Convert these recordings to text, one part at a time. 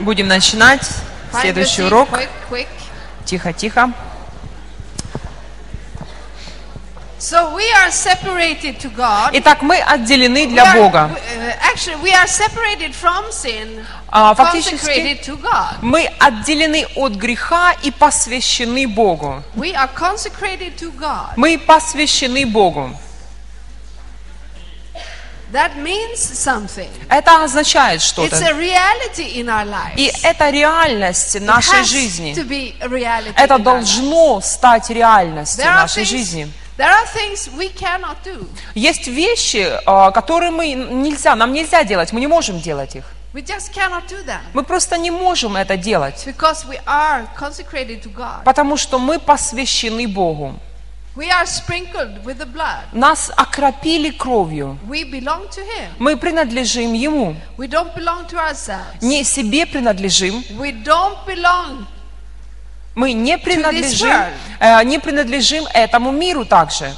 Будем начинать следующий урок. Quick, quick. Тихо, тихо. So we are separated to God. Итак, мы отделены для Бога. uh, А, фактически мы отделены от греха и посвящены Богу. Мы посвящены Богу. That means something. Это означает It's что-то. a reality in our lives. И это реальность нашей жизни. to be a reality Это должно стать реальностью нашей жизни. There are things we cannot do. Есть вещи, а, которые мы нельзя, нам нельзя делать, мы не можем делать их. We just cannot do them Мы просто не можем это делать, because we are consecrated to God. потому что мы посвящены Богу. We are sprinkled with the blood. Нас окропили кровью. We belong to Him. Мы принадлежим Ему. We don't belong to ourselves. Не себе принадлежим. We don't belong. Мы не принадлежим, э, не принадлежим этому миру также.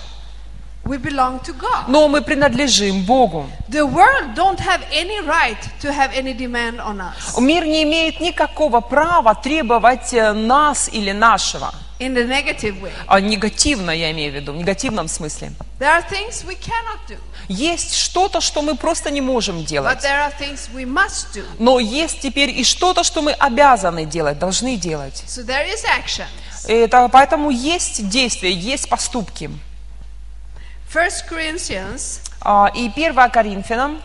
We belong to God. Но мы принадлежим Богу. The world don't have any right to have any demand on us Мир не имеет никакого права требовать э, нас или нашего. In the negative way. А негативно я имею в виду, в негативном смысле. There are things we cannot do, Есть что-то, что мы просто не можем but делать. there are things we must do. Но есть теперь и что-то, что мы обязаны делать, должны делать. So there is action. Это, поэтому есть действия, есть поступки. 1 Corinthians, А, И 1 Коринфянам,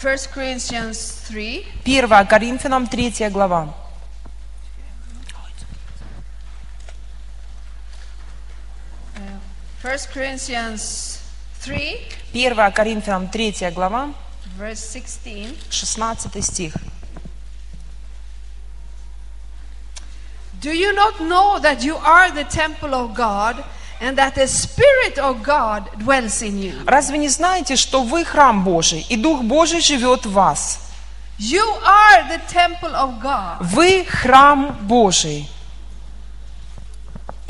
1 Corinthians 3, 1 Коринфянам, 3 глава. 1 Corinthians 3, 1 Коринфянам, 3 глава, verse 16. 16 стих. Do you not know that you are the temple of God and that the Spirit of God dwells in you? Разве не знаете, что вы храм Божий, и Дух Божий живет в вас? You are the temple of God. Вы храм Божий.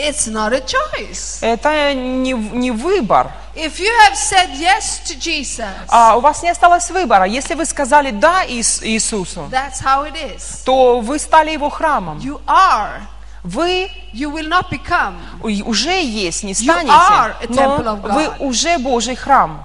It's not a choice. Это не, не выбор. If you have said yes to Jesus, А у вас не осталось выбора. Если вы сказали «да» Иис- Иисусу, that's how it is. то вы стали Его храмом. You are. Вы You will not become. уже есть, не are станете, но of God. вы уже Божий храм.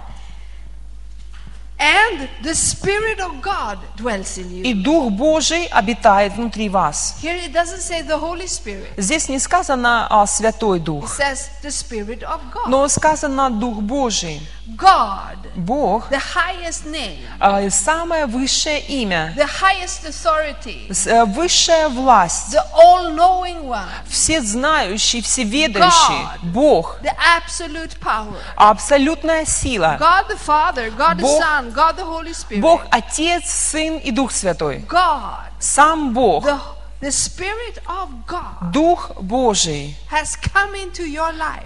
And the Spirit of God dwells in you. И Дух Божий обитает внутри вас. Here it doesn't say the Holy Spirit. Здесь не сказано а, Святой It Дух, says the Spirit of God. но сказано Дух Божий. God, Бог the highest name, а, самое высшее имя, the highest authority, э, высшая власть, the all-knowing one, всезнающий, всеведающий, God. Бог, the absolute power. абсолютная сила. God the Father, God the Бог- Son, God the Holy Spirit. Бог Отец, Сын и Дух Святой. God, Сам Бог, the, Дух Божий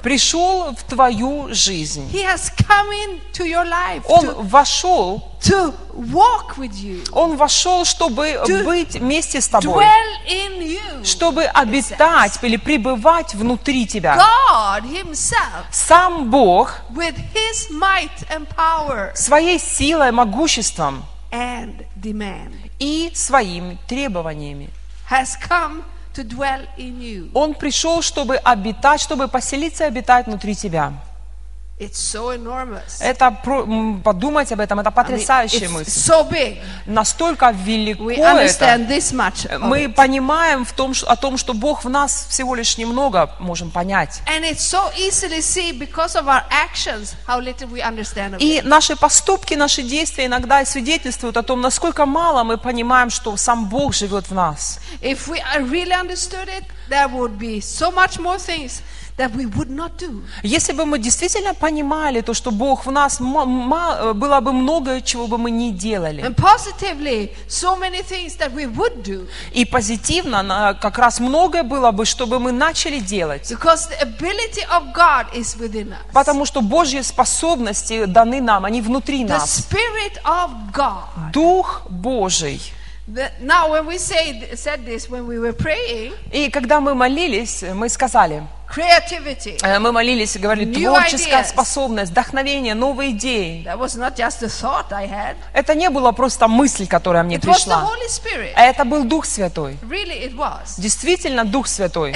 пришел в твою жизнь. Он вошел, to walk with you, Он вошел, чтобы To быть вместе с тобой, dwell in you. чтобы обитать или пребывать внутри тебя. God Himself, Сам Бог with His might and power своей силой, могуществом and demand, и своими требованиями. Has come to dwell in you. Он пришел, чтобы обитать, чтобы поселиться и обитать внутри тебя. It's so enormous. Это подумать об этом, это I mean, потрясающая it's мысль. so big. Настолько велико We это. this much. Мы it. понимаем в том, о том, что Бог в нас всего лишь немного можем понять. And it's so easily see because of our actions how little we understand of it. И наши поступки, наши действия иногда свидетельствуют о том, насколько мало мы понимаем, что сам Бог живет в нас. If we uh, really understood it, there would be so much more things that we would not do. Если бы мы действительно понимали то, что Бог в нас, ма- было бы многое, чего бы мы не делали. And positively, so many things that we would do. И позитивно как раз многое было бы, чтобы мы начали делать. Because the ability of God is within us. Потому что Божьи способности даны нам, они внутри The нас. Spirit of God, Дух Божий, И когда мы молились, мы сказали, э, мы молились и говорили, творческая ideas. способность, вдохновение, новые идеи. Это не была просто мысль, которая мне пришла. А это был Дух Святой. Действительно, Дух Святой.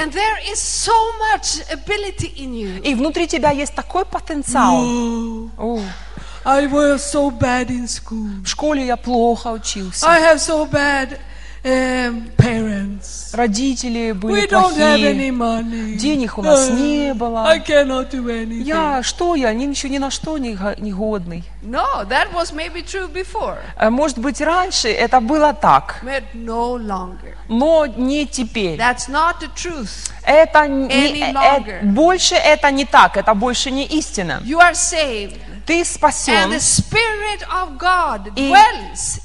И внутри тебя есть такой потенциал. I was so bad in school. в школе я плохо учился. I have so bad um, parents. Родители были We don't have any плохие. money. Денег у нас Uh, не было. I cannot do anything. Я, что я, ни, ничего, ни на что не, не годный. No, that was maybe true before, Э, Может быть, раньше это было так, but no longer. но не теперь. That's not the truth. Это не- э, э, больше это не так, это больше не истина. You are saved, Ты спасен.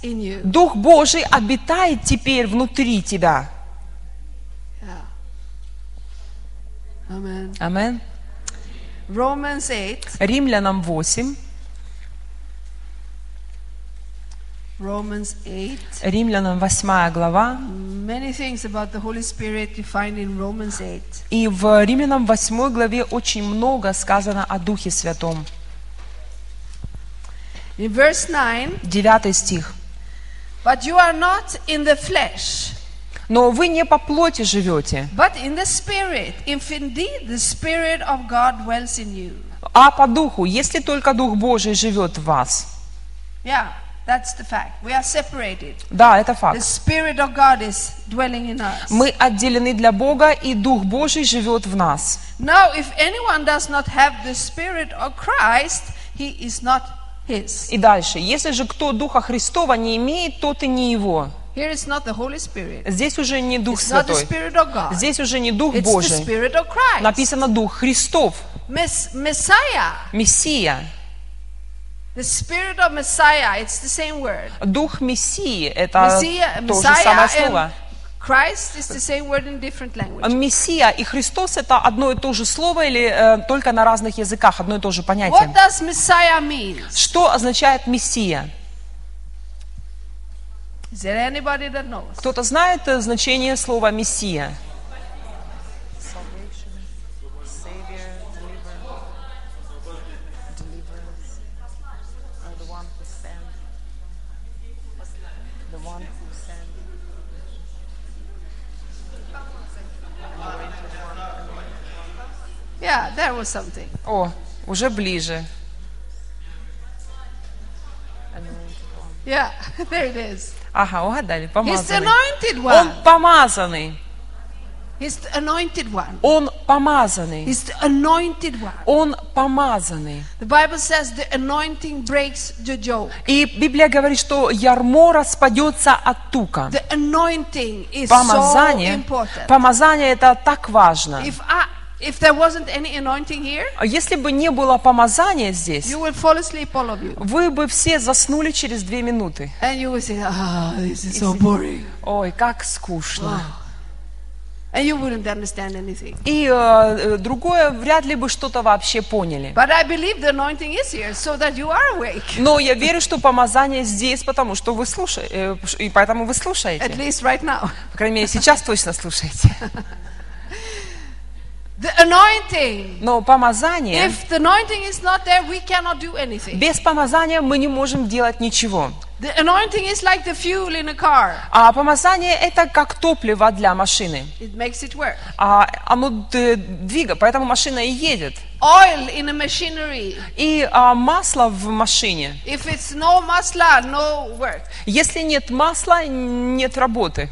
И-. Дух Божий обитает теперь внутри тебя. 8. Римлянам 8. Romans 8. Римлянам 8 глава. Many things about the Holy Spirit you find in Romans 8. И в Римлянам 8 главе очень много сказано о Духе Святом. In verse 9, 9 стих. but you are not in the flesh, Но вы не по плоти живете, but in the Spirit, if indeed the Spirit of God dwells in you. а по духу, если только Дух Божий живет в вас. Yeah, that's the fact. We are separated. Да, это The факт. Spirit of God is dwelling in us. Мы отделены для Бога, и Дух Божий живет в нас. Now, if anyone does not have the Spirit of Christ, he is not his. И дальше. Если же кто Духа Христова не имеет, тот и не его. Here it's not the Holy Spirit. Здесь уже не Дух It's not the Святой. Spirit of God. Здесь уже не Дух It's the Божий. Spirit of Christ. Написано Дух Христов, Mess- Messiah. Мессия. The Spirit of Messiah. It's the same word. Дух Мессии – это Messiah, то же самое слово. Christ is the same word in different. Мессия и Христос – это одно и то же слово или э, только на разных языках, одно и то же What понятие? does Messiah mean? Что означает Мессия? Is there anybody that knows? Кто-то знает э, значение слова Мессия? Yeah, there was something. О, уже ближе. Yeah, there it is. Ага, угадали, He's the помазанный. anointed Он one. помазанный. He's the anointed one. Он помазанный. He's the anointed one. Он помазанный. The Bible says the anointing breaks the yoke. И Библия говорит, что ярмо распадется от тука. The anointing is so Помазание, important. помазание это так важно. If I, if there wasn't any anointing here, А Если бы не было помазания здесь, you will fall asleep, all of you, вы бы все заснули через две минуты. and you will say, "Ah, this is so boring," Ой, как скучно. and you wouldn't understand anything. И э, э, другое, вряд ли бы что-то вообще поняли. Но я верю, что помазание здесь, потому что вы слушаете, и поэтому вы At слушаете. least right now. По крайней мере, сейчас точно слушаете. The anointing. Но помазание, If the anointing is not there, we cannot do anything. без помазания мы не можем делать ничего. The anointing is like the fuel in a car. А помазание это как топливо для машины. It makes it work. А оно д- двигает, поэтому машина и едет. Oil in a machinery. И а, масло в машине. If it's no masla, no work. Если нет масла, нет работы.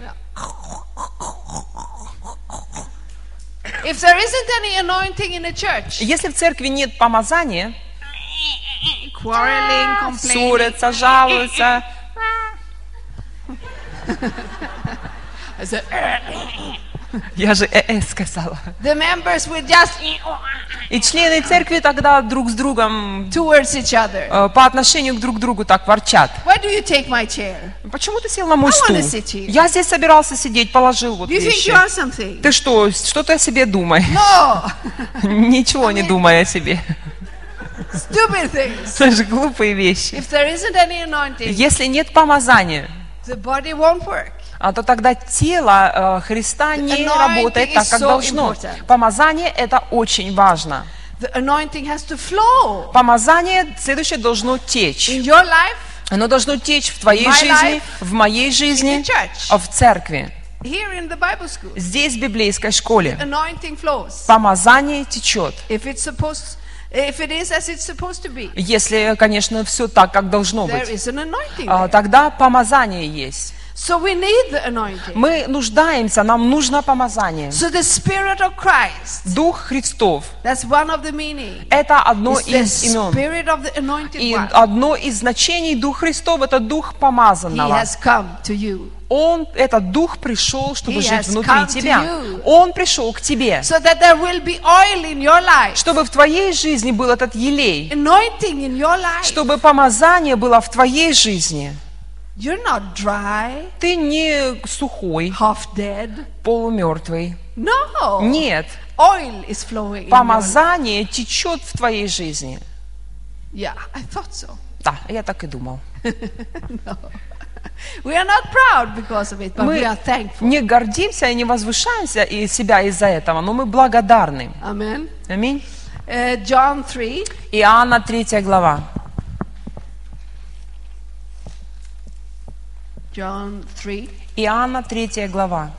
If there isn't any anointing in a church, Если в церкви нет помазания, quarreling, complaining, ссорятся, жалуются, I said, я же э-э сказала. the members will just И члены церкви тогда друг с другом towards each other. э, по отношению к друг другу так ворчат. Why do you take my chair? Почему ты сел на мой I стул? sit here. Я здесь собирался сидеть, положил вот you think вещи. you are something? Ты что, что ты о себе думаешь? No, Ничего не думай о себе. stupid things. Это же глупые вещи. If there isn't any anointing, Если нет помазания, the body won't work. А то тогда тело э, Христа не работает так, как so должно. important. Помазание это очень важно. The anointing has to flow Помазание следующее должно течь. in your life, Оно должно течь в твоей жизни, life, в моей жизни, в церкви. Здесь, в библейской школе, помазание течет. Если, конечно, все так, как должно быть. А. Тогда помазание есть. So we need the anointing. Мы нуждаемся, нам нужно помазание. So the Spirit of Christ, Дух Христов that's one of the meaning. – это одно из имен. Spirit of the anointed И one. одно из значений Дух Христов – это Дух He помазанного. has come to you. Он, этот Дух пришел, чтобы He жить внутри тебя. Он пришел к тебе, So that there will be oil in your life, чтобы в твоей жизни был этот елей, anointing in your life. чтобы помазание было в твоей жизни. You're not dry, Ты не сухой, half dead. полумертвый. No. Нет, Oil is flowing. Помазание течет в твоей жизни. Yeah, I thought so. Да, я так и думал. We are not proud because of it, but we Мы are thankful. не гордимся и не возвышаемся из себя из-за этого, но мы благодарны. Amen. Аминь. Uh, John 3, Иоанна 3 глава. John 3, Иоанна 3 глава,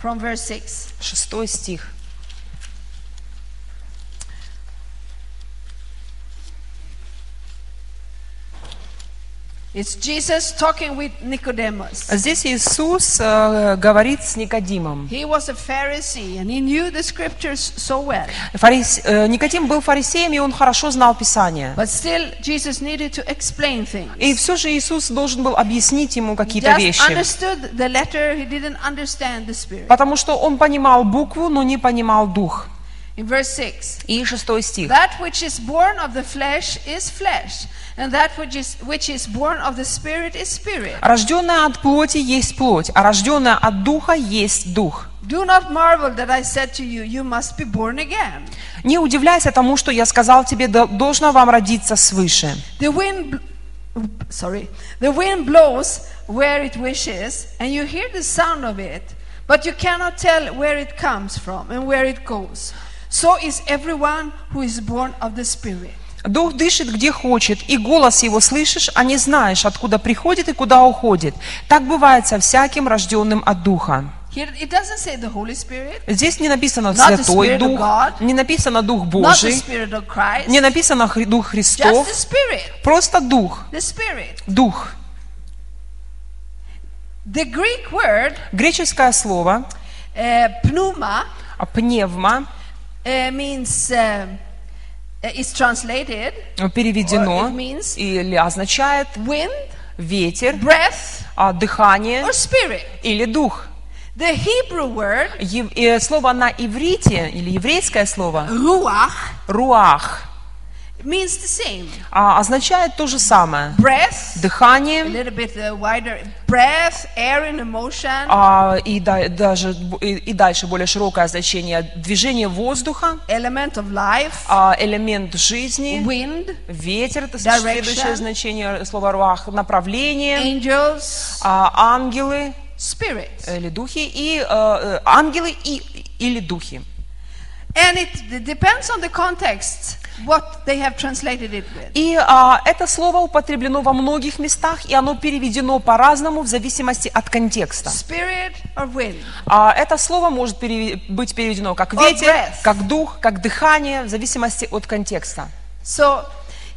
from verse 6. 6 стих. It's Jesus talking with Nicodemus. Здесь Иисус э, говорит с Никодимом. He was a Pharisee and he knew the scriptures so well. Фарис- э, Никодим был фарисеем, и он хорошо знал Писание. But still, Jesus needed to explain things. И все же Иисус должен был объяснить ему какие-то вещи. understood the letter, he didn't understand the spirit. Потому что он понимал букву, но не понимал дух. In verse 6, И шестой стих. that which is born of the flesh is flesh, and that which is, which is born of the spirit is spirit. Рожденная от плоти есть плоть, а рожденная от духа есть дух. Do not marvel that I said to you, you must be born again. Не удивляйся тому, что я сказал тебе, «Да- должно вам родиться свыше. The wind, bl- sorry, the wind blows where it wishes, and you hear the sound of it, but you cannot tell where it comes from and where it goes. So is everyone who is born of the Spirit. Дух дышит где хочет, и голос его слышишь, а не знаешь, откуда приходит и куда уходит. Так бывает со всяким рожденным от духа. Здесь не написано Not the Святой Spirit of Дух, не написано Дух Божий, не написано Дух Христов, the Spirit. просто Дух. Дух. Греческое слово а, пневма means uh, uh, is translated переведено Or it means- или означает wind, ветер, breath, а, дыхание or spirit. или дух. The Hebrew word э, Слово на иврите или еврейское слово ruach руах means the same. а, означает то же самое. Breath, a Дыхание little bit uh, wider. Breath, air in emotion, а, и, да- даже, и, и дальше более широкое значение. Движение воздуха, element of life, а, элемент жизни, wind, ветер, это Direction. следующее значение слова руах, направление, angels, а, ангелы. Spirit. или духи. И э, э, ангелы и или духи. And it depends on the context what they have translated it with. И а, это слово употреблено во многих местах, и оно переведено по-разному в зависимости от контекста. Spirit or wind. А, это слово может пере- быть переведено как ветер, как дух, как дыхание, в зависимости от контекста. So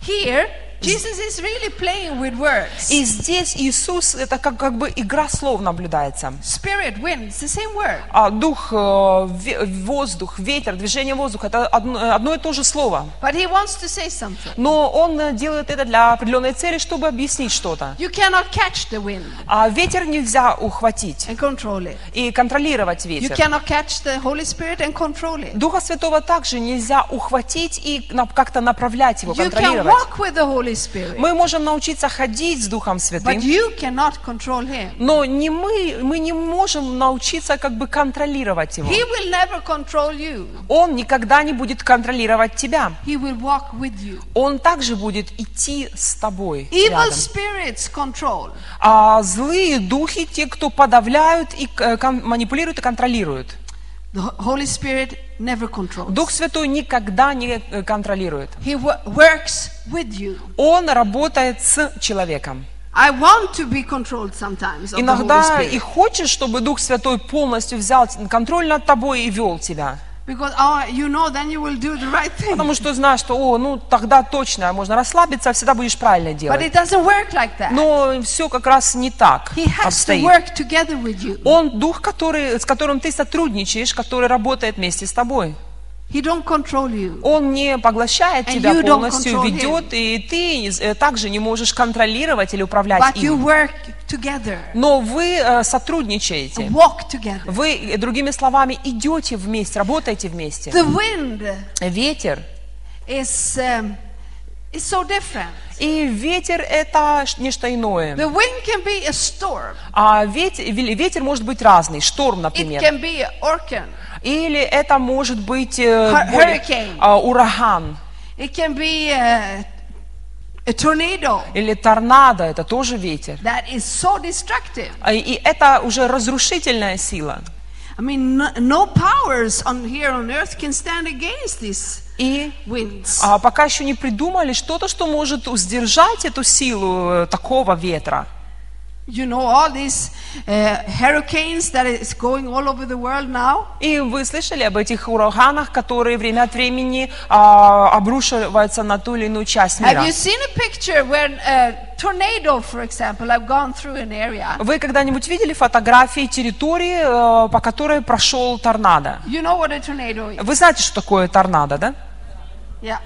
here, Jesus is really playing with words. И здесь Иисус, это как, как бы игра слов наблюдается. Spirit, wind, it's the same word. А дух, э, воздух, ветер, движение воздуха, это одно, одно и то же слово. But he wants to say something. Но он э, делает это для определенной цели, чтобы объяснить что-то. You cannot catch the wind А ветер нельзя ухватить and control it. и контролировать You ветер. cannot catch the Holy Spirit and control it. Духа Святого также нельзя ухватить и как-то направлять его, You can контролировать. walk with the Holy Spirit. Мы можем научиться ходить с Духом But Святым, you cannot control him. но не мы, мы не можем научиться как бы контролировать его. He will never control you. Он никогда не будет контролировать тебя. He will walk with you. Он также будет идти с тобой Evil рядом. spirits control. А злые духи, те, кто подавляют и э, манипулируют и контролируют. Дух Святой никогда не э, контролирует. He wo- works with you. Он работает с человеком. I want to be controlled sometimes Иногда и хочешь, чтобы Дух Святой полностью взял контроль над тобой и вел тебя. Because oh, you know, then you will do the right thing. Потому что знаешь, что, о, ну тогда точно можно расслабиться, всегда будешь правильно But делать. it doesn't work like that. Но все как раз не так He has to обстоит. work together with you. Он дух, который, с которым ты сотрудничаешь, который работает вместе с тобой. Он не поглощает And тебя полностью, ведет, и ты э, также не можешь контролировать или управлять But им. Но вы э, сотрудничаете. Вы, э, другими словами, идете вместе, работаете вместе. Ветер. is um, is so different. И ветер это нечто иное. The wind can be a storm. А ветер, ветер может быть разный, шторм, It например. can be orkan. Или это может быть э, более, а, ураган. It can be a, a tornado Или торнадо, это тоже ветер. that is so destructive. А, И это уже разрушительная сила. I mean, no, no powers on here on earth can stand against these И а, пока еще не придумали что-то, что может сдержать эту силу э, такого ветра. You know all these uh, hurricanes that is going all over the world now. И вы слышали об этих ураганах, которые время от времени а, обрушиваются на ту или иную часть Have мира. you seen a picture when a tornado, for example, have gone through an area? Вы когда-нибудь видели фотографии территории, э, по которой прошел торнадо? You know what a tornado is? Вы знаете, что такое торнадо, да? Yeah.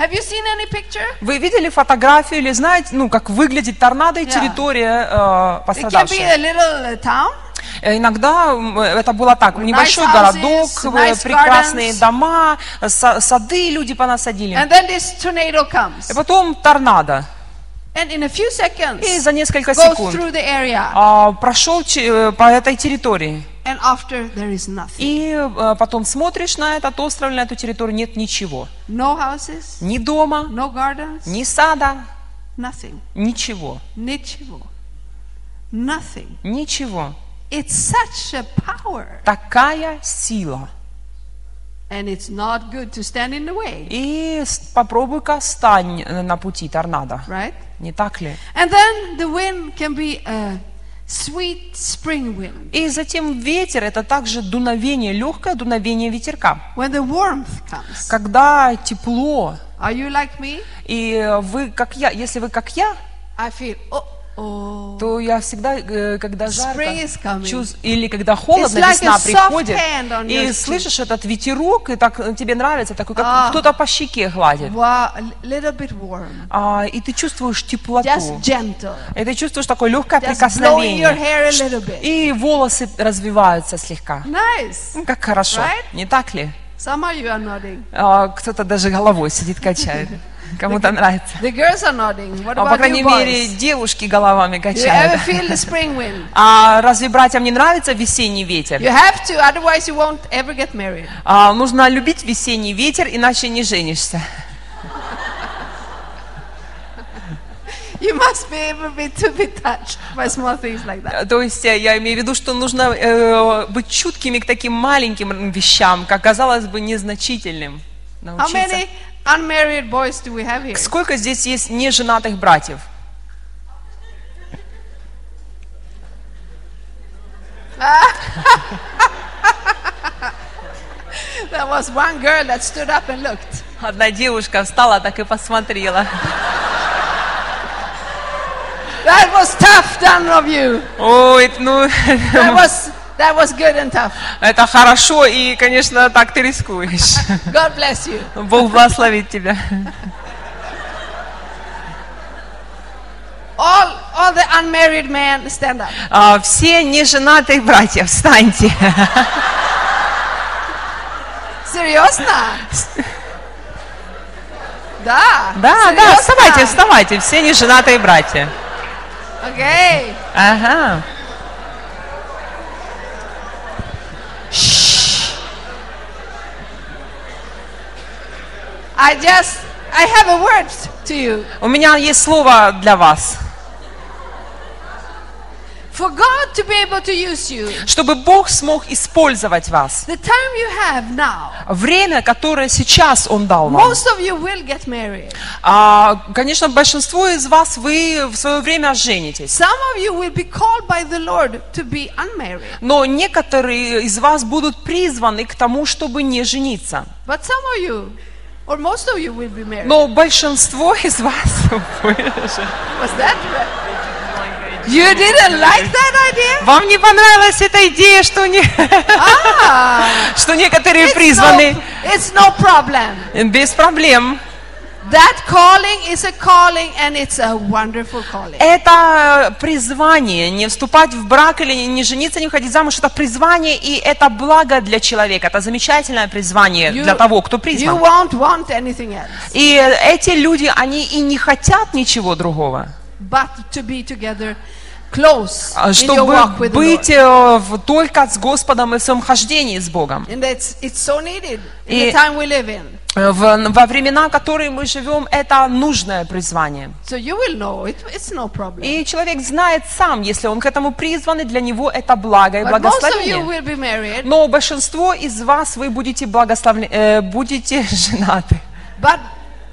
Have you seen any picture? Вы видели фотографию или знаете, ну, как выглядит торнадо и Yeah. территория э, пострадавшая? town. Э, Иногда м, это было так, небольшой houses, городок, э, nice прекрасные gardens. дома, са- сады люди понасадили. And then this tornado comes. И потом торнадо. And in a few seconds, И за несколько секунд а, прошел э, по этой территории. And after, there is nothing. И э, потом смотришь на этот остров, на эту территорию, нет ничего. No houses, Ни дома, no gardens, ни сада, nothing. ничего. Ничего. Nothing. Ничего. It's such a power. Такая сила. And it's not good to stand in the way, И попробуй-ка стань на пути торнадо. right? Не так ли? And then the wind can be a sweet spring wind. И затем ветер – это также дуновение, легкое дуновение ветерка. When the warmth comes. Когда тепло, Are you like me? и вы как я, если вы как я, I feel, oh, oh. то я всегда, э, когда жарко, Spring is coming. чувс- или когда холодно, It's like весна soft приходит, и слышишь этот ветерок, и так э, тебе нравится, такой, как А. кто-то по щеке гладит. Wow. А, и ты чувствуешь теплоту. И ты чувствуешь такое легкое Just прикосновение. И волосы развиваются слегка. Nice. Ну, Как хорошо, Right? не так ли? А, кто-то даже головой сидит, качает. Кому-то нравится. The girls are nodding. What А, по about крайней мере, девушки головами Do you ever качают. feel the spring wind? А разве братьям не нравится весенний ветер? You have to, otherwise you won't ever get married. А, нужно любить весенний ветер, иначе не женишься. You must be able be- to be touched by small things like that. То есть э, я имею в виду, что нужно э, быть чуткими к таким маленьким вещам, как казалось бы незначительным. How Научиться. many unmarried boys do we have here? Сколько здесь есть неженатых братьев? There was one girl that stood up and looked. Одна девушка встала, так и посмотрела. That was tough done of you. Ой, ну, That was that was good and tough. это хорошо, и, конечно, так ты рискуешь. God bless you. Бог благословит тебя. All all the unmarried men stand up. А, все неженатые братья, встаньте. Серьезно? Да. Да, да, Серьезно? вставайте, вставайте, все неженатые братья. Okay. Ага. I just, I have a word to you. У меня есть слово для вас. For God to be able to use you, Чтобы Бог смог использовать вас. the time you have now, Время, которое сейчас Он дал вам. most of you will get married. А, конечно, большинство из вас, вы в свое время женитесь. Но некоторые из вас будут призваны к тому, чтобы не жениться. But some of you, or most of you, will be married. Но большинство из вас Was that right? You didn't like that idea? Вам не понравилась эта идея, что, не, Ah, что некоторые it's призваны no, it's no problem. без проблем. That calling is a calling and it's a wonderful calling. Это призвание, не вступать в брак или не жениться, не выходить замуж, это призвание, и это благо для человека, это замечательное призвание You, для того, кто you призван. won't want anything else И эти люди, они и не хотят ничего другого, but to be together close а, чтобы быть э, только с Господом и в своем хождении с Богом. И-. Э, в- во времена, в которые мы живем, это нужное призвание. So you will know it, it's no problem. И человек знает сам, если он к этому призван, и для него это благо и But most of you благословение. will be married, Но большинство из вас, вы будете, благословлены, э, будете женаты. but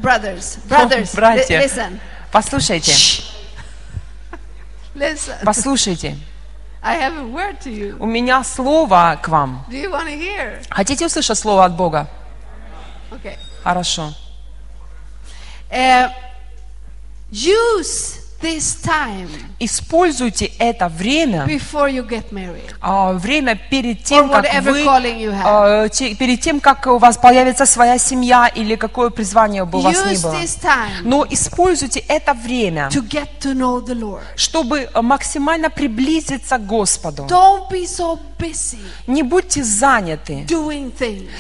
brothers, brothers, li- братья. listen, Послушайте, listen. послушайте. I have a word to you. У меня слово к вам. Do you want to hear? Хотите услышать слово от Бога? Okay. Хорошо. Uh, use this time Используйте это время, before you get married. а, время перед тем, как вы, а, те- перед тем, как у вас появится своя семья или какое призвание бы у вас ни Use было. this time Но используйте это время, to get to know the Lord. чтобы максимально приблизиться к Господу. Don't be so Не будьте заняты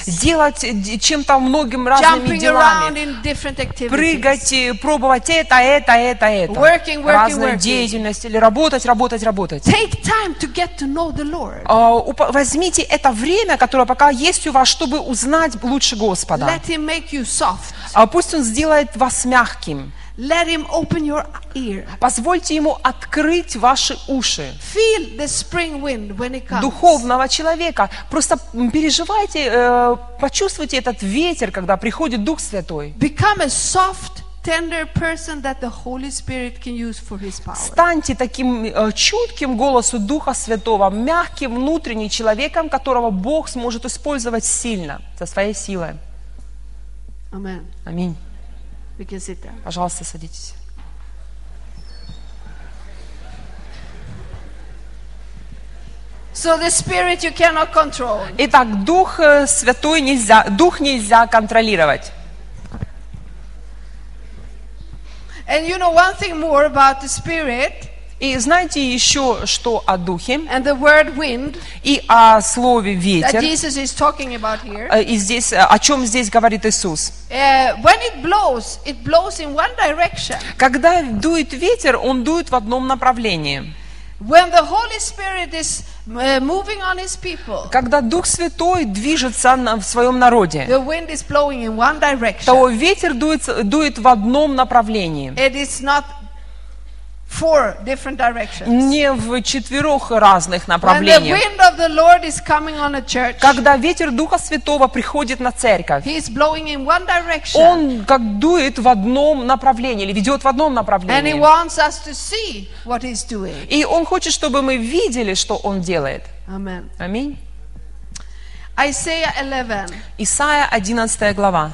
делать э, чем-то многим разными делами, прыгать, пробовать это, это, это, это, Working, working, разную working. деятельность или работать, работать, работать. Take time to get to know the Lord. Упо- Возьмите это время, которое пока есть у вас, чтобы узнать лучше Господа. Let Him make you soft. А Пусть Он сделает вас мягким. Let Him open your ear. Позвольте Ему открыть ваши уши. Feel the spring wind when it comes. духовного человека. Просто переживайте, э, почувствуйте этот ветер, когда приходит Дух Святой. Become a soft. Станьте таким э, чутким голосу Духа Святого, мягким внутренним человеком, которого Бог сможет использовать сильно, со своей силой. Аминь. We can sit down. Пожалуйста, садитесь. So the Spirit you cannot control. Итак, Дух э, Святой нельзя, Дух нельзя контролировать. And you know one thing more about the Spirit И знаете еще что о Духе and the word wind и о слове that ветер. Jesus is talking about here. Э, И здесь, э, о чем здесь говорит Иисус? Direction. Когда дует ветер, он дует в одном направлении. When the Holy Spirit is moving on His people, Когда Дух Святой движется в своем народе, the wind is blowing in one direction. то ветер дует, дует в одном направлении. It is not four different directions. Не в четырех разных When the направлениях. wind of the Lord is coming on a church, Когда ветер Духа Святого приходит на церковь, He is blowing in one direction. он как дует в одном направлении или ведет в одном And He направлении. wants us to see what He's doing. И он хочет, чтобы мы видели, что он делает. Аминь. 11. Исайя 11 глава.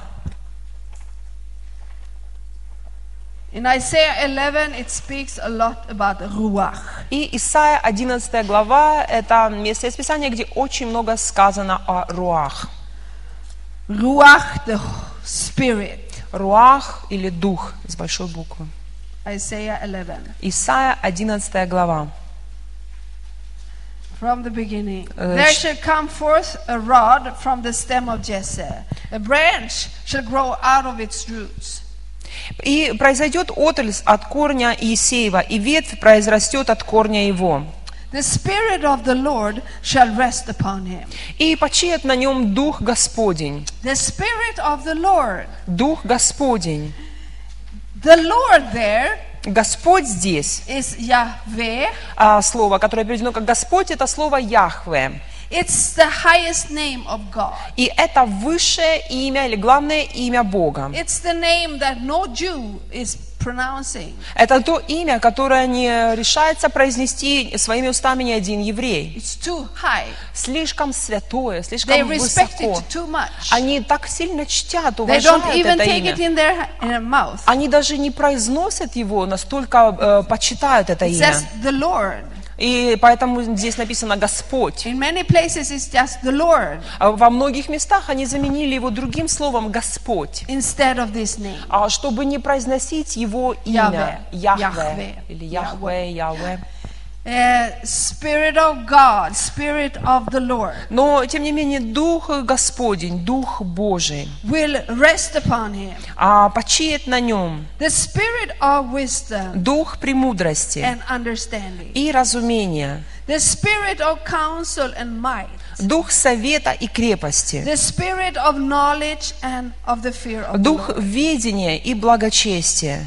In Isaiah 11, it speaks a lot about Ruach. И Исайя 11 глава – это место из Писания, где очень много сказано о руах. Ruach, the Spirit. Руах или дух с большой буквы. Isaiah 11. Исайя 11 глава. From the beginning. Uh, there sh- shall come forth a rod from the stem of Jesse. A branch shall grow out of its roots. И произойдет отрасль от корня Иисеева, и ветвь произрастет от корня его. The Spirit of the Lord shall rest upon him. И почиет на нем Дух Господень. The Spirit of the Lord. Дух Господень. The Lord there Господь здесь, is Yahweh. а, слово, которое переведено как Господь, это слово Яхве. It's the highest name of God. И это высшее имя или главное имя Бога. It's the name that no Jew is pronouncing. Это то имя, которое не решается произнести своими устами ни один еврей. It's too high. Слишком святое, They слишком respect высоко. it too much. Они так сильно чтят, They don't уважают even это take имя. it in their, in their mouth. Они даже не произносят его, настолько э, почитают это It имя. says the Lord. И поэтому здесь написано Господь. In many places, it's just the Lord А Во многих местах они заменили его другим словом Господь, instead of this name. а чтобы не произносить его имя Яхве. Яхве Яхве. или Яхве, Яхве. Uh, Spirit of God, Spirit of the Lord Но тем не менее Дух Господень, Дух Божий, will rest upon him. а почиет на нем The Spirit of wisdom Дух премудрости and understanding. и разумения, The Spirit of counsel and might. Дух совета и крепости, The Spirit of knowledge and of the fear of the Дух ведения и благочестия,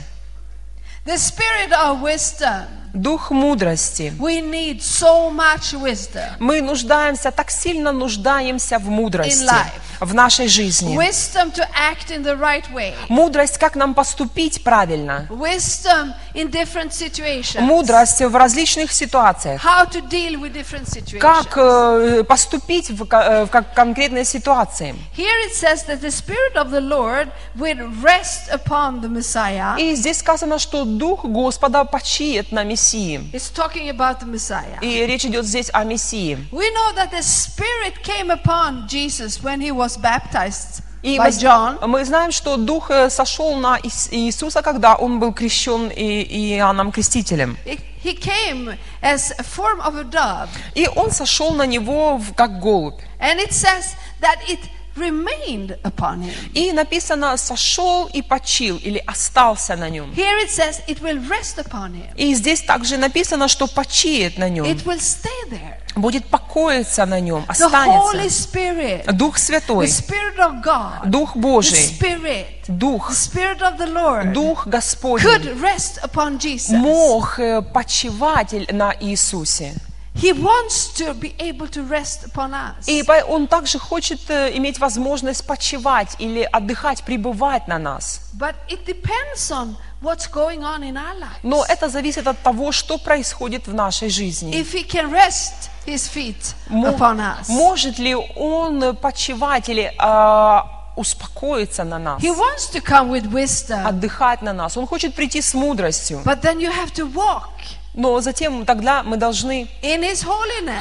The Spirit of wisdom. Дух мудрости. We need so much wisdom. Мы нуждаемся, так сильно нуждаемся в мудрости In life. в нашей жизни. Wisdom to act in the right way. Мудрость, как нам поступить правильно. Wisdom in different situations. Мудрость в различных ситуациях. How to deal with different situations. Как э, поступить в, э, в как- конкретной ситуации. Here it says that the Spirit of the Lord will rest upon the Messiah. И здесь сказано, что Дух Господа почиет на Мессии. It's talking about the Messiah. И речь идет здесь о Мессии. We know that the Spirit came upon Jesus when he was baptized И by мы, John. мы знаем, что Дух э, сошел на Ис- Иисуса, когда Он был крещен и- Иоанном Крестителем. He came as a form of a dove. И Он сошел на Него как голубь. And it says that it remained upon him. И написано «сошел и почил» или «остался на нем». Here it says it will rest upon him. И здесь также написано, что почиет на нем, It will stay there. будет покоиться на нем, The Holy останется. Spirit, Дух the Святой, Spirit of God, Дух the Божий, Spirit, Дух, the Spirit of the Lord Дух Господень could rest upon Jesus. мог э, почивать на Иисусе. He wants to be able to rest upon us. И Он также хочет э, иметь возможность почивать или отдыхать, пребывать на нас. But it depends on what's going on in our lives. Но это зависит от того, что происходит в нашей жизни. If he can rest his feet upon us. Может ли Он почивать или а, успокоиться на нас, He wants to come with wisdom. отдыхать на нас? Он хочет прийти с мудростью. But then you have to walk Но затем тогда мы должны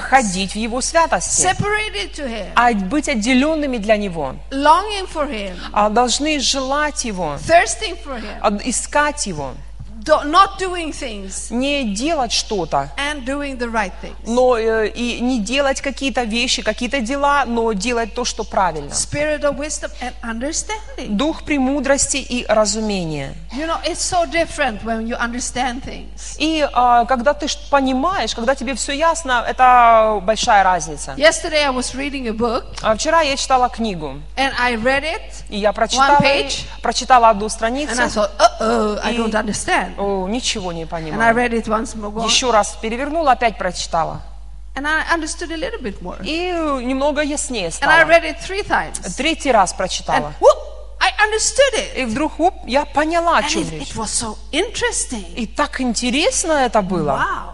ходить в Его святости, а быть отделенными для Него, а должны желать Его, искать Его, not doing things не делать что-то, and doing the right things. но э, и не делать какие-то вещи, какие-то дела, но делать то, что правильно. Spirit of wisdom and understanding. Дух премудрости и разумения. You know, it's so different when you understand things. И а, когда ты понимаешь, когда тебе все ясно, это большая разница. Yesterday I was reading a book А вчера я читала книгу, and I read it и я прочитала, page. прочитала одну and I страницу, thought, uh-oh, I И- don't understand. О, ничего не And I read it once more Еще раз перевернула, опять прочитала. and I understood a little bit more. И э, немного яснее And I стало. read it three times. Третий раз And прочитала. whoop, understood it. И вдруг, оп, я поняла, о And чем it, речь. it was so interesting. И так интересно это было.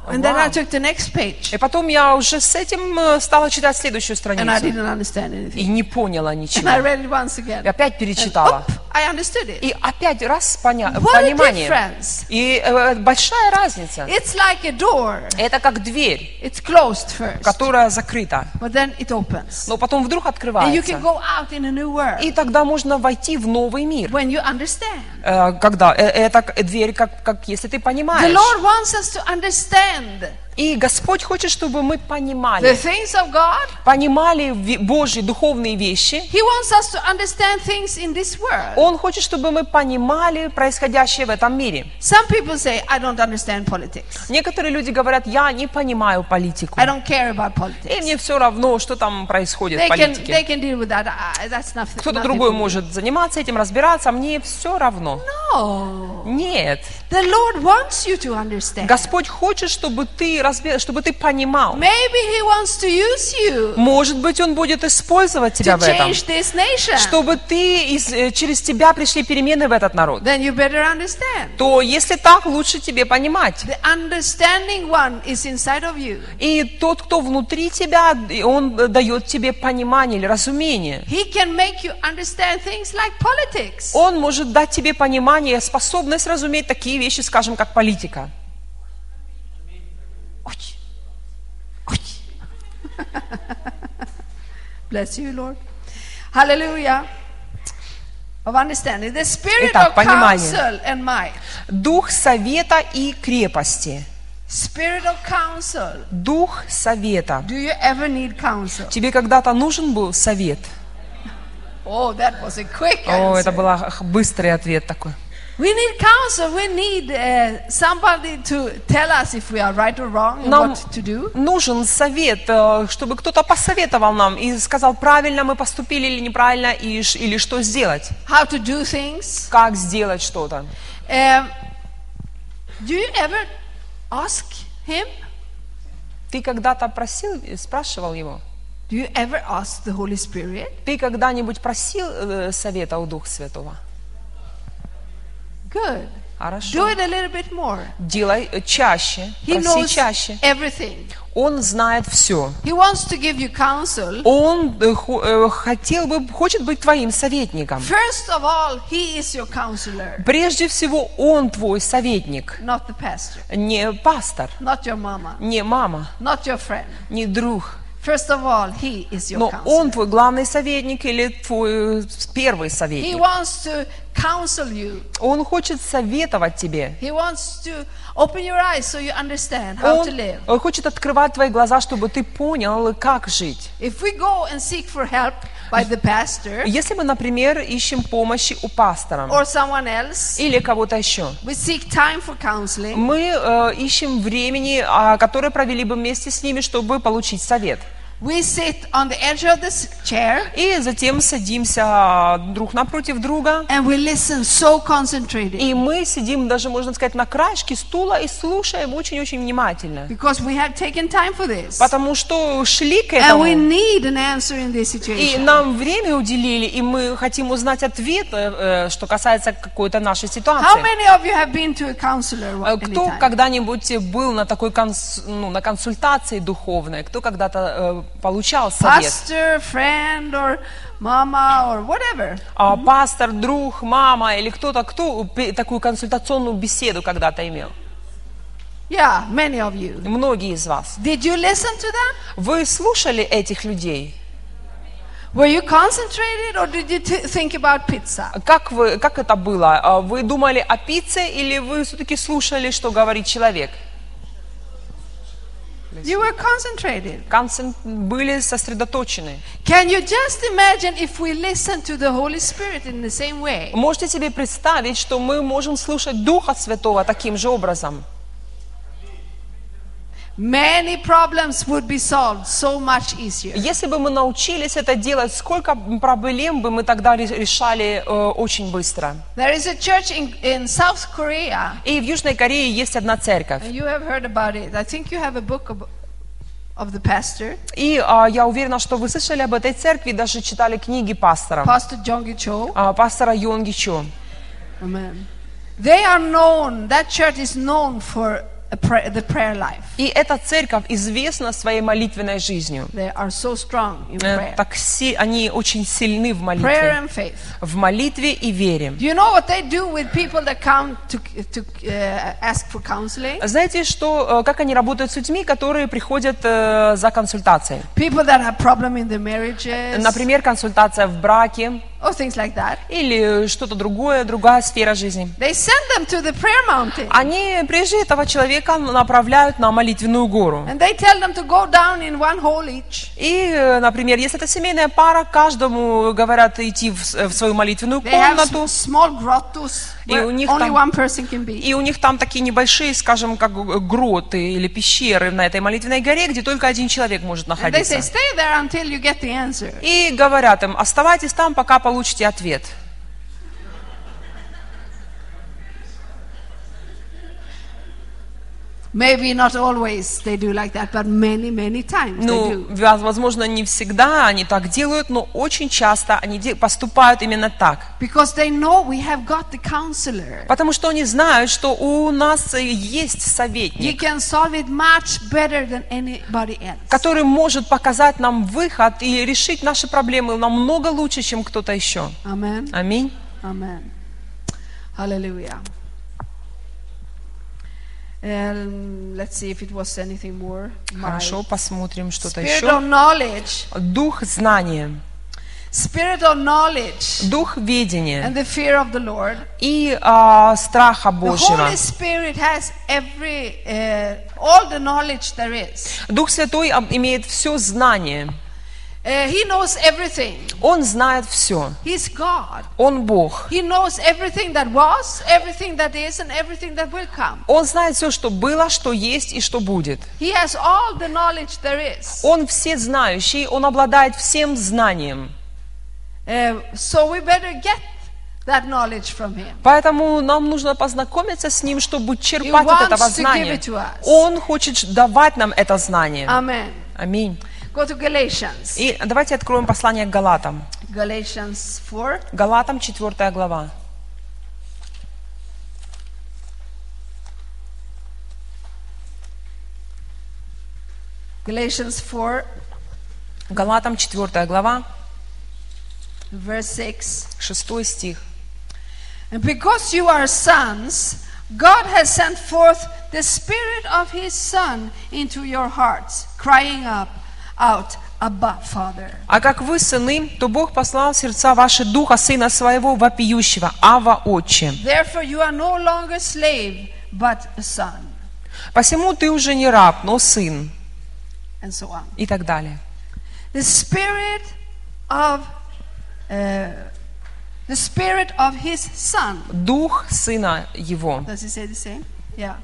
Wow. And then I Вау. took the next page И потом я уже с этим э, стала читать следующую and I страницу. didn't understand anything. И не поняла And I ничего. read it once again. И опять And перечитала. whoop, I understood it. И опять раз поня- What a понимание. difference. И э, большая разница. It's like a door. Это как дверь, It's closed first, которая закрыта, but then it opens. но потом вдруг And you открывается. can go out in a new world И тогда можно войти в новый мир. when you understand. Э, Когда? Э, Это дверь, как, как если ты The понимаешь. Lord wants us to understand И Господь хочет, чтобы мы the понимали, things of God. понимали Божьи духовные вещи. He wants us to understand things in this world. Он хочет, чтобы мы понимали происходящее в этом мире. Some people say, I don't understand politics. Некоторые люди говорят, я не понимаю политику. I don't care about И politics. мне все равно, что там происходит в They can, they политике. can deal with that. That's nothing. Кто-то другой может заниматься этим, разбираться, а мне все равно. No. Нет. The Lord wants you to understand. Господь хочет, чтобы ты, разбе- чтобы ты понимал. Maybe He wants to use you Может быть, Он будет использовать тебя в этом, чтобы ты э, через тебя пришли перемены в этот народ. Then you better understand. То если так, лучше тебе понимать. И тот, кто внутри тебя, он э, дает тебе понимание или разумение. He can make you understand things like politics. Он может дать тебе понимание, способность разуметь такие вещи, скажем, как политика. Ой. Ой. Bless you, Lord. Hallelujah. Of understanding. The spirit Итак, of counsel and might. Дух совета и крепости. Spirit of counsel. Дух совета. Do you ever need counsel? Тебе когда-то нужен был совет? Oh, that was a quick О, это answer. был быстрый ответ такой. We need counsel. We need somebody to tell us if we are right or wrong and Нам what to do. нужен совет, э, чтобы кто-то посоветовал нам и сказал, правильно мы поступили или неправильно, и, или что сделать, How to do things. как сделать что-то. Um, do you ever ask him? Ты когда-то просил, спрашивал его? Do you ever ask the Holy Spirit? Ты когда-нибудь просил э, совета у Духа Святого? Good. Хорошо. Do it a little bit more. Делай э, чаще, He проси knows чаще. everything. Он знает все. He wants to give you counsel. Он э, э, хотел бы, хочет быть твоим советником. First of all, he is your counselor, Прежде всего, он твой советник, not the pastor, не пастор, not your mama, не мама, not your friend. не друг. First of all, he is your Но он твой главный советник или твой э, первый He советник. wants to counsel you. Он хочет советовать тебе. He wants to open your eyes so you understand how Он to live. э, хочет открывать твои глаза, чтобы ты понял, как жить. If we go and seek for help by the pastor Если мы, например, ищем помощи у пастора or someone else, или кого-то еще, we seek time for counseling. мы э, ищем времени, а, которое провели бы вместе с ними, чтобы получить совет. We sit on the edge of this chair И затем садимся друг напротив друга, and we listen so concentrated и мы сидим даже, можно сказать, на краешке стула и слушаем очень-очень внимательно. because we have taken time for this. Потому что шли к And we этому, need an answer in this и situation. нам время уделили, и мы хотим узнать ответ, э, э, что касается какой-то нашей How ситуации. many of you have been to a counselor Э, Кто когда-нибудь был на такой конс- ну, на консультации духовной, кто когда-то получал совет? Pastor, friend, or mama, or whatever. А, пастор, друг, мама или кто-то, кто такую консультационную беседу когда-то имел? Yeah, many of you. Многие из вас. Did you listen to them? Вы слушали этих людей? Were you concentrated or did you think about pizza? Как, вы, как это было? А, Вы думали о пицце или вы все-таки слушали, что говорит человек? You were concentrated. Концен- Были сосредоточены. Can you just imagine if we listen to the Holy Spirit in the same way? Можете себе представить, что мы можем слушать Духа Святого таким же образом? Many problems would be solved so much easier. Если бы мы научились это делать, сколько проблем бы мы тогда ре- решали э, очень быстро? There is a church in, in South Korea, И в Южной Корее есть одна церковь. and you have heard about it. I think you have a book of, of the pastor, И а, я уверена, что вы слышали об этой церкви, даже читали книги пастора, Pastor Jonggi Cho. а, пастора Йонги Чо. They are known, that church is known for a pray, the prayer life. И эта церковь известна своей молитвенной жизнью. They are so strong in Э, prayer. Так си- они очень сильны в Prayer молитве. В молитве и вере. You know to, to uh, counseling? Знаете, что, э, как они работают с людьми, которые приходят э, за консультацией? People that have problem in their marriages, Например, консультация в браке, or things like that. или что-то другое, другая сфера жизни. They send them to the prayer mountain. Они прежде этого человека направляют на молитвенную гору. And they tell them to go down in one hole each. И, э, например, если это семейная пара, каждому говорят идти в, с- в свою молитвенную They have комнату. small grottos И у них там-. И у них там такие небольшие, скажем, как гроты или пещеры на этой молитвенной горе, где только один человек может находиться. И говорят им, оставайтесь там, пока получите ответ. Maybe not always they do like that, but many, many times they Ну, do. вя- возможно, не всегда они так делают, но очень часто они поступают именно так. Because they know we have got the counselor. Потому что они знают, что у нас э, есть He советник, can solve it much better than anybody else. который может показать нам выход и решить наши проблемы намного лучше, чем кто-то еще. Amen. Аминь. Amen. Hallelujah. Um, let's see if it was anything more. My Хорошо, посмотрим что-то еще. Дух знания, spirit of knowledge, дух ведения and the fear of the Lord. и а, страха The Божьего. Holy Spirit has every, uh, all the knowledge there is. Дух Святой имеет все знание. Uh, he knows everything. Он знает все. He's God. Он Бог. He knows everything that was, everything that is, and everything that will come. Он знает все, что было, что есть и что будет. He has all the knowledge there is. Он всезнающий, он обладает всем знанием. Uh, so we better get that knowledge from him. Поэтому нам нужно познакомиться с ним, чтобы черпать wants от этого знания. Он хочет давать нам это знание. Amen. Аминь. Go to Galatians. И давайте откроем послание к Галатам. Galatians 4. Галатам 4 глава. Galatians 4, Галатам 4 глава, verse 6. 6 стих. And because you are sons, God has sent forth the Spirit of His Son into your hearts, crying up, out, Abba, Father. А как вы сыны, то Бог послал в сердца ваши духа Сына Своего вопиющего, Ава Отче. Therefore, you are no longer slave, but a son, Посему ты уже не раб, но сын. and so on. И так далее. The Spirit of uh, the Spirit of His Son. Дух Сына Его. Does it say the same? Yeah.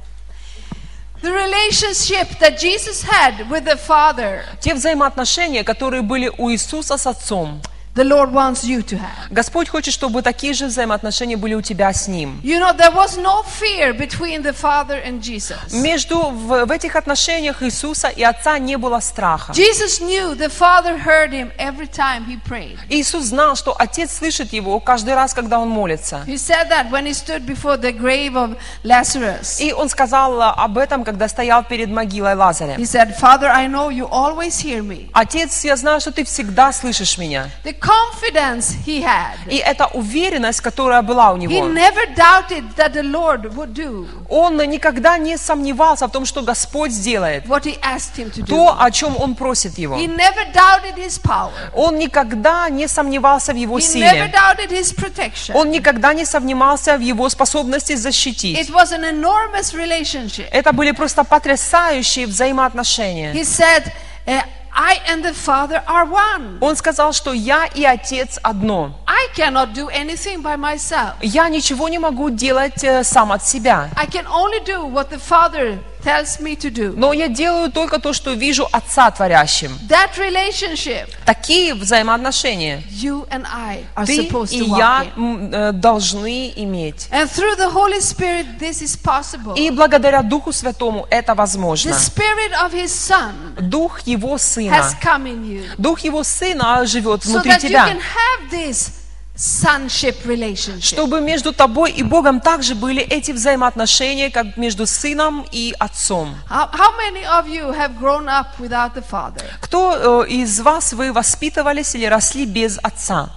The relationship that Jesus had with the Father, Те взаимоотношения, которые были у Иисуса с Отцом. The Lord wants you to have. Господь хочет, чтобы такие же взаимоотношения были у тебя с Ним. You know, there was no fear between the Father and Jesus. Между в, в этих отношениях Иисуса и Отца не было страха. Jesus knew the Father heard him every time he prayed. Иисус знал, что Отец слышит его каждый раз, когда он молится. He said that when he stood before the grave of Lazarus. И он сказал об этом, когда стоял перед могилой Лазаря. He said, Father, I know you always hear me. Отец, я знаю, что ты всегда слышишь меня. The confidence he had. И эта уверенность, которая была у He него, never doubted that the Lord would do он никогда не сомневался в том, что Господь сделает what he asked him to do. то, о чем он просит его. He never doubted his power. Он никогда не сомневался в его He never силе. doubted his protection. Он никогда не сомневался в его способности защитить. It was an enormous relationship. Это были просто потрясающие взаимоотношения. He said, uh, I and the Father are one. Он сказал, что я и Отец одно. I cannot do anything by myself. Я ничего не могу делать э, сам от себя. I can only do what the Father tells me to do. Но я делаю только то, что вижу Отца творящим. That relationship, Такие взаимоотношения you and I are ты supposed и to walk я in. э, должны иметь. And through the Holy Spirit, this is possible. И благодаря Духу Святому это возможно. The Spirit of His Son Дух Его has Сына. come in you. Дух Его Сына живет So внутри that you тебя. can have this sonship relationship. Чтобы между тобой и Богом также были эти взаимоотношения, как между Сыном и Отцом. How, how many of you have grown up without the Father? Кто э, из вас вы воспитывались или росли без Отца?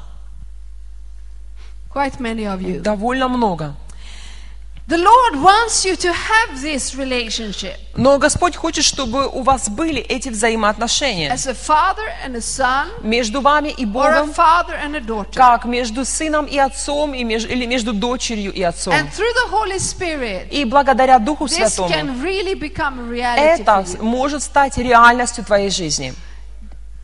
Quite many of you. Довольно много. The Lord wants you to have this relationship Но Господь хочет, чтобы у вас были эти взаимоотношения as a father and a son, между вами и or a Богом, father and a daughter. как между сыном и отцом, и меж- или между дочерью и отцом. And through the Holy Spirit, И благодаря Духу this Святому can really become a reality это for you. может стать реальностью твоей жизни.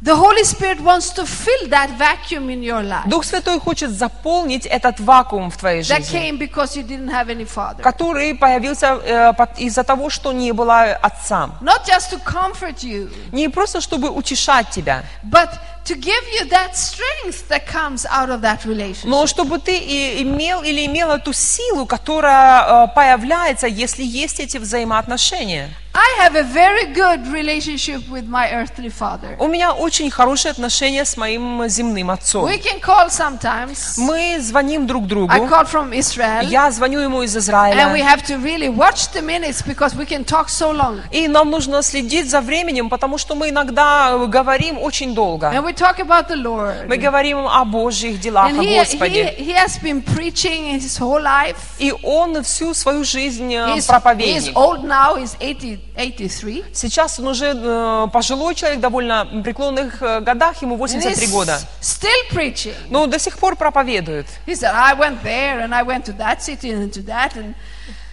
The Holy Spirit wants to fill that vacuum in your life Дух Святой хочет заполнить этот вакуум в твоей that жизни, came because you didn't have any father. который появился э, из-за того, что не было отца. Not just to comfort you, Не просто чтобы утешать тебя, but to give you that strength that comes out of that relationship. но чтобы ты имел или имела ту силу, которая э, появляется, если есть эти взаимоотношения. I have a very good relationship with my earthly father. У меня очень хорошие отношения с моим земным отцом. We can call sometimes. Мы звоним друг другу. I call from Israel. Я звоню ему из And we Израиля. have to really watch the minutes because we can talk so long. И нам нужно следить за временем, потому что мы иногда говорим очень долго. And we talk about the Lord. Мы говорим о Божьих делах, And о he, he, Господе. he has been preaching his whole life. И он всю свою жизнь э, He's, he's проповедник. old now, he's 80, 83. Сейчас он уже э, пожилой человек, довольно преклонных э, годах, ему And 83 he's года. still preaching. Но до сих пор проповедует. He said, I went there and I went to that city and to that. And,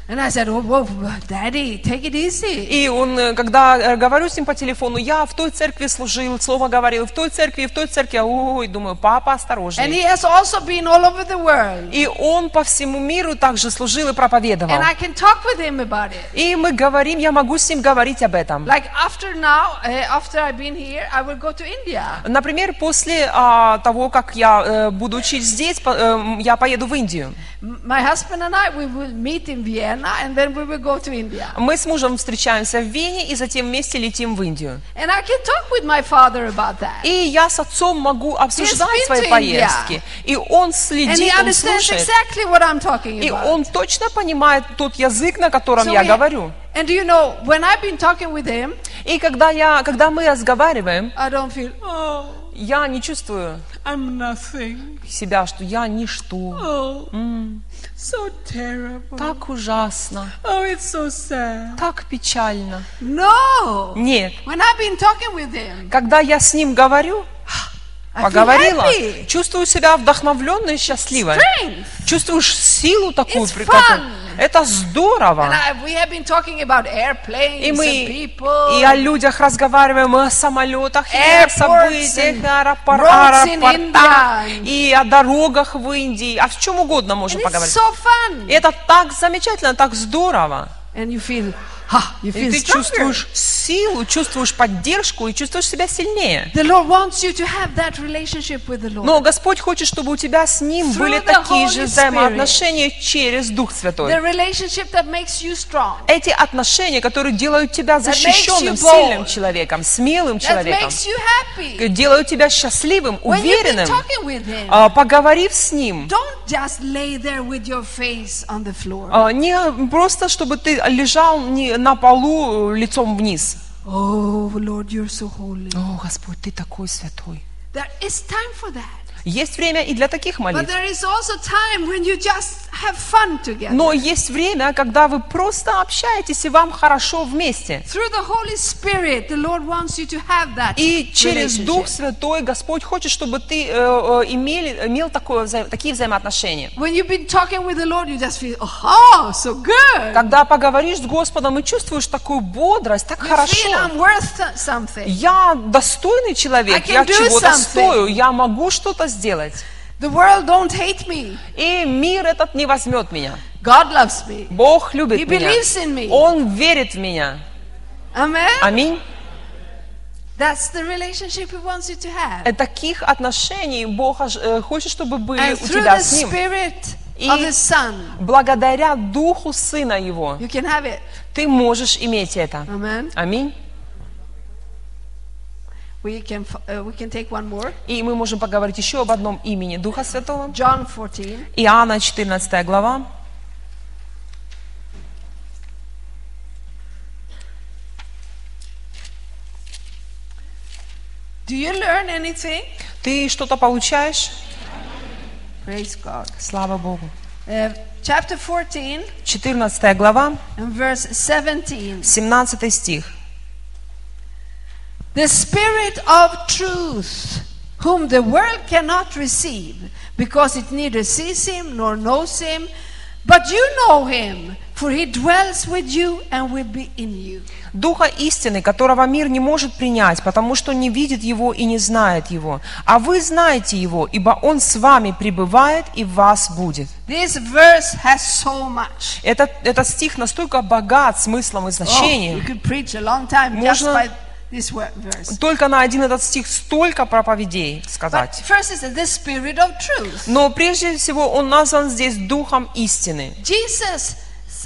and I said, oh, whoa, Daddy, take it easy. И он, э, когда э, говорю с ним по телефону, я в той церкви служил, слово говорил, в той церкви, в той церкви, ой, думаю, папа, And осторожней. he has also been all over the world. И он по всему миру также служил и проповедовал. And I can talk with him about it. И мы говорим, я могу с ним говорить об этом. Like after now, after I've been here, I will go to India. Например, после а, того, как я э, буду учить здесь, по- э, я поеду в Индию. My husband and I, we will meet in Vienna and then we will go to India. Мы с мужем встречаемся в Вене и затем вместе летим в Индию. And I can talk with my father about that. И я с отцом могу обсуждать свои поездки. И он And he следит, он understands слушает. exactly what I'm talking И about. он точно понимает тот язык, на котором So я говорю. And do you know, when I've been talking with him, И когда, я, когда мы разговариваем, I don't feel, oh, я не чувствую себя, что я ничто. Oh, so terrible. Так ужасно, Oh, it's so sad. так печально. No. Нет. When I've been talking with him, Когда я с ним говорю, поговорила, happy. чувствую себя вдохновленной и счастливой. Чувствуешь силу такую. При-. Это здорово. И мы и о людях разговариваем, и о самолетах, и о событиях, аэропор- аэропортах, и о дорогах в Индии, о чем угодно можем поговорить. so это так замечательно, так здорово. And you feel, И ты stronger. чувствуешь силу, чувствуешь поддержку и чувствуешь себя сильнее. Но Господь хочет, чтобы у тебя с Ним были такие же взаимоотношения через Дух Святой. Эти отношения, которые делают тебя защищенным, сильным человеком, смелым человеком, делают тебя счастливым, уверенным. А, Поговорив с Ним, а, не просто, чтобы ты лежал не на полу э, лицом вниз. Oh. О, Господь, ты такой святой. There is time for that. Есть время и для таких молитв. Но есть время, когда вы просто общаетесь и вам хорошо вместе. И через Дух. Святой Господь хочет, чтобы ты э, э, имели, имел такое, взаим- такие взаимоотношения. Когда поговоришь с Господом и чувствуешь такую бодрость, так хорошо. Я достойный человек, я чего-то стою, я могу что-то сделать. The world don't hate me. И мир этот не возьмет меня. God loves me. Бог любит He меня. believes in me. Он верит в меня. Аминь. That's the relationship He wants you to have. Таких отношений Бог э, хочет, чтобы были у тебя с Ним. И- Благодаря Духу Сына Его ты можешь иметь это. Аминь. We can uh, we can take one more. И мы можем поговорить еще об одном имени Духа Святого. John 14. Иоанна 14 глава. Do you learn anything? Ты что-то получаешь? Praise God. Слава Богу. uh, chapter 14 14 глава, and verse 17. 17 стих. The Spirit of truth, whom the world cannot receive, because it neither sees him nor knows him, but you know him, for he dwells with you and will be in you. Духа истины, которого мир не может принять, потому что не видит его и не знает его. А вы знаете его, ибо он с вами пребывает и в вас будет. This verse has so much. Этот, этот стих настолько богат смыслом и Oh, значением. we could preach a long time just Можно- by this wor- verse. Только на один этот стих столько проповедей сказать. Но прежде всего он назван здесь Духом истины. Jesus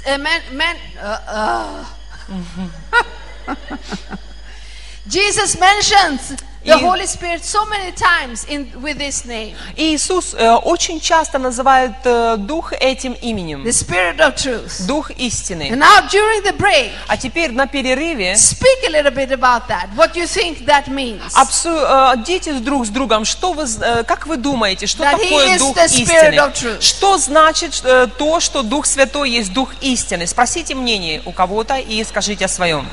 uh, man, man, uh, uh. Jesus mentions the Holy Spirit so many times in, with this name, Иисус э, очень часто называет э, Дух этим именем. the Spirit of truth. Дух истины. And now during the break, А теперь на перерыве speak a little bit about that. What you think that means? обсу- э, дети друг с другом, что вы, э, как вы думаете, что That he такое is Дух the Spirit of истины? truth. Что значит э, то, что Дух Святой есть Дух истины? Спросите мнение у кого-то и скажите о своем.